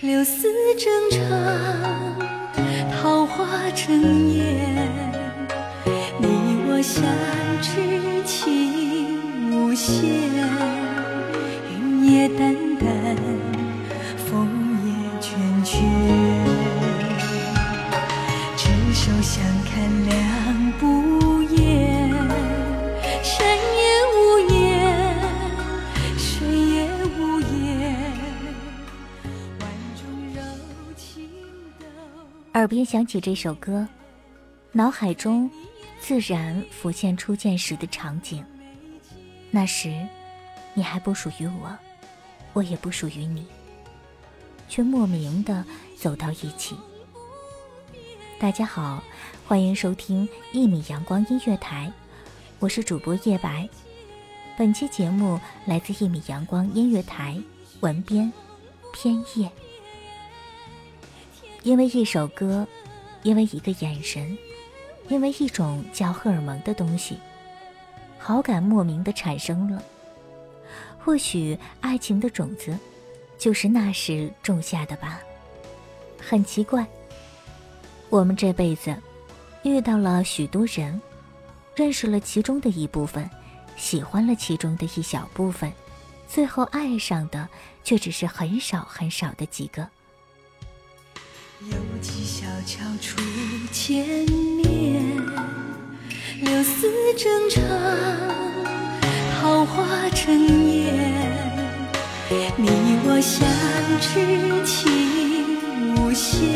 柳丝正长，桃花正艳。你我相知情无限，云也淡淡，风也倦倦。执手相看两不厌，山也无言，水也无言。万种柔情都。耳边响起这首歌，脑海中自然浮现初见时的场景。那时，你还不属于我，我也不属于你，却莫名的走到一起。大家好，欢迎收听一米阳光音乐台，我是主播叶白。本期节目来自一米阳光音乐台，文编偏叶。因为一首歌，因为一个眼神，因为一种叫荷尔蒙的东西，好感莫名的产生了。或许爱情的种子，就是那时种下的吧。很奇怪，我们这辈子遇到了许多人，认识了其中的一部分，喜欢了其中的一小部分，最后爱上的却只是很少很少的几个。犹记小桥初见面，柳丝正长，桃花正艳。你我相知情无限，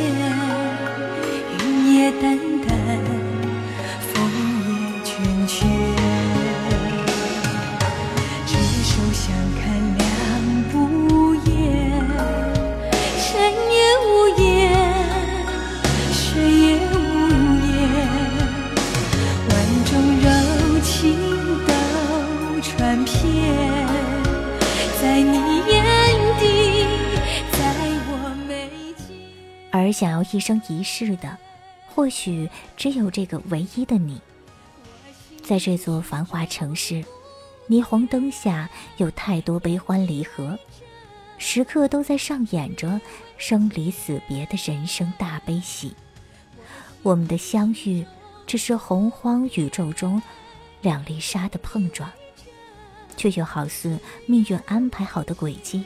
云也淡淡，一生一世的，或许只有这个唯一的你。在这座繁华城市，霓虹灯下有太多悲欢离合，时刻都在上演着生离死别的人生大悲喜。我们的相遇，只是洪荒宇宙中两粒沙的碰撞，却又好似命运安排好的轨迹，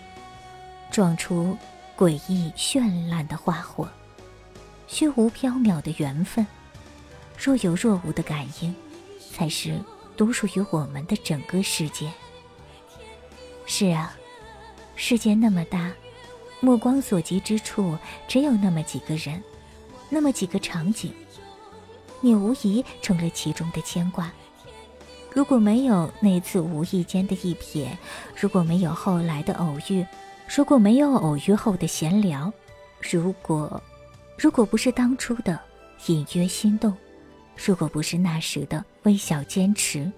撞出诡异绚烂的花火。虚无缥缈的缘分，若有若无的感应，才是独属于我们的整个世界。是啊，世界那么大，目光所及之处，只有那么几个人，那么几个场景，你无疑成了其中的牵挂。如果没有那次无意间的一瞥，如果没有后来的偶遇，如果没有偶遇后的闲聊，如果，如果不是当初的隐约心动，如果不是那时的微小坚持，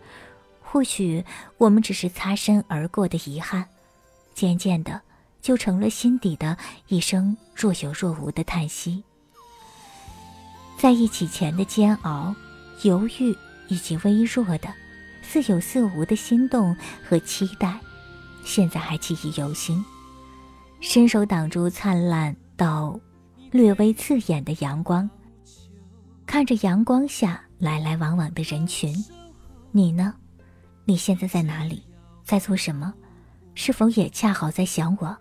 或许我们只是擦身而过的遗憾，渐渐的就成了心底的一声若有若无的叹息。在一起前的煎熬、犹豫以及微弱的、似有似无的心动和期待，现在还记忆犹新。伸手挡住灿烂到略微刺眼的阳光，看着阳光下来来往往的人群，你呢？你现在在哪里？在做什么？是否也恰好在想我？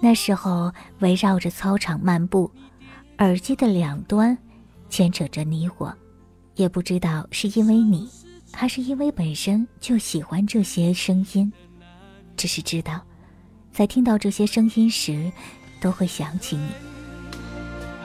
那时候围绕着操场漫步，耳机的两端牵扯着你我，也不知道是因为你，还是因为本身就喜欢这些声音，只是知道，在听到这些声音时，都会想起你。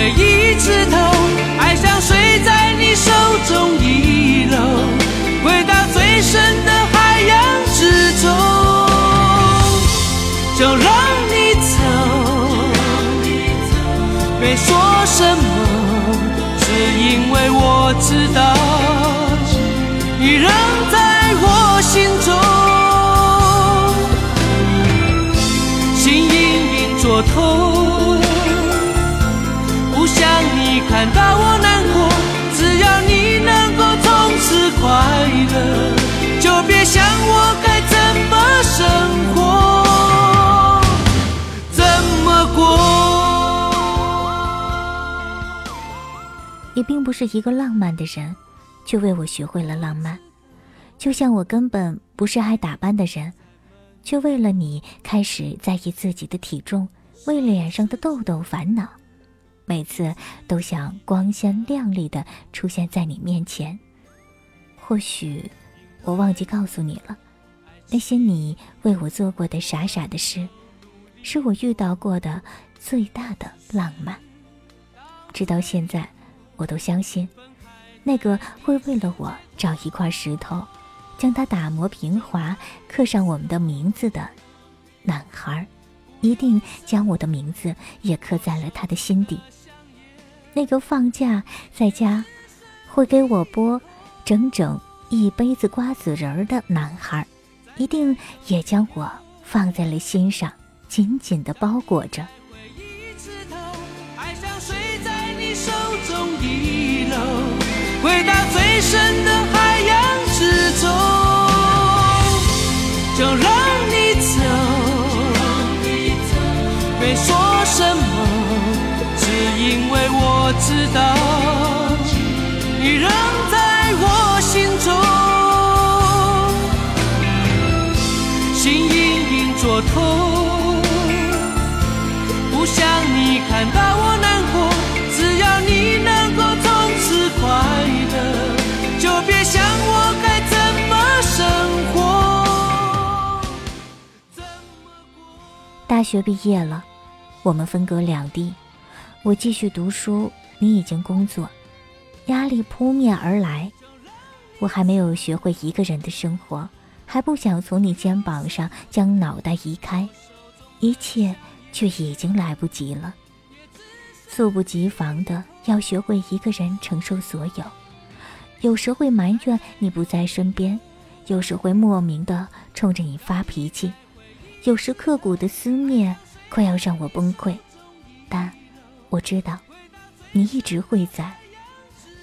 每一次都，爱像水在你手中遗漏。回到最深的海洋之中，就让你走，没说什么，只因为我知道，你并不是一个浪漫的人，却为我学会了浪漫。就像我根本不是爱打扮的人，却为了你开始在意自己的体重，为脸上的痘痘烦恼，每次都想光鲜亮丽的出现在你面前。或许。我忘记告诉你了，那些你为我做过的傻傻的事，是我遇到过的最大的浪漫。直到现在，我都相信，那个会为了我找一块石头，将它打磨平滑，刻上我们的名字的男孩，一定将我的名字也刻在了他的心底。那个放假在家，会给我剥整整。一杯子瓜子仁儿的男孩，一定也将我放在了心上，紧紧的包裹着。回到最深的海洋之中，就让你走，没说什么，只因为我知道，你仍在。我心中，心隐隐作痛，大学毕业了，我们分隔两地，我继续读书，你已经工作，压力扑面而来。我还没有学会一个人的生活，还不想从你肩膀上将脑袋移开，一切却已经来不及了。猝不及防的要学会一个人承受所有，有时会埋怨你不在身边，有时会莫名的冲着你发脾气，有时刻骨的思念快要让我崩溃，但我知道，你一直会在。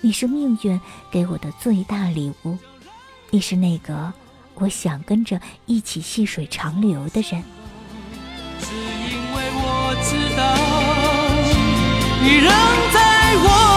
你是命运给我的最大礼物，你是那个我想跟着一起细水长流的人。只因为我知道，你仍在我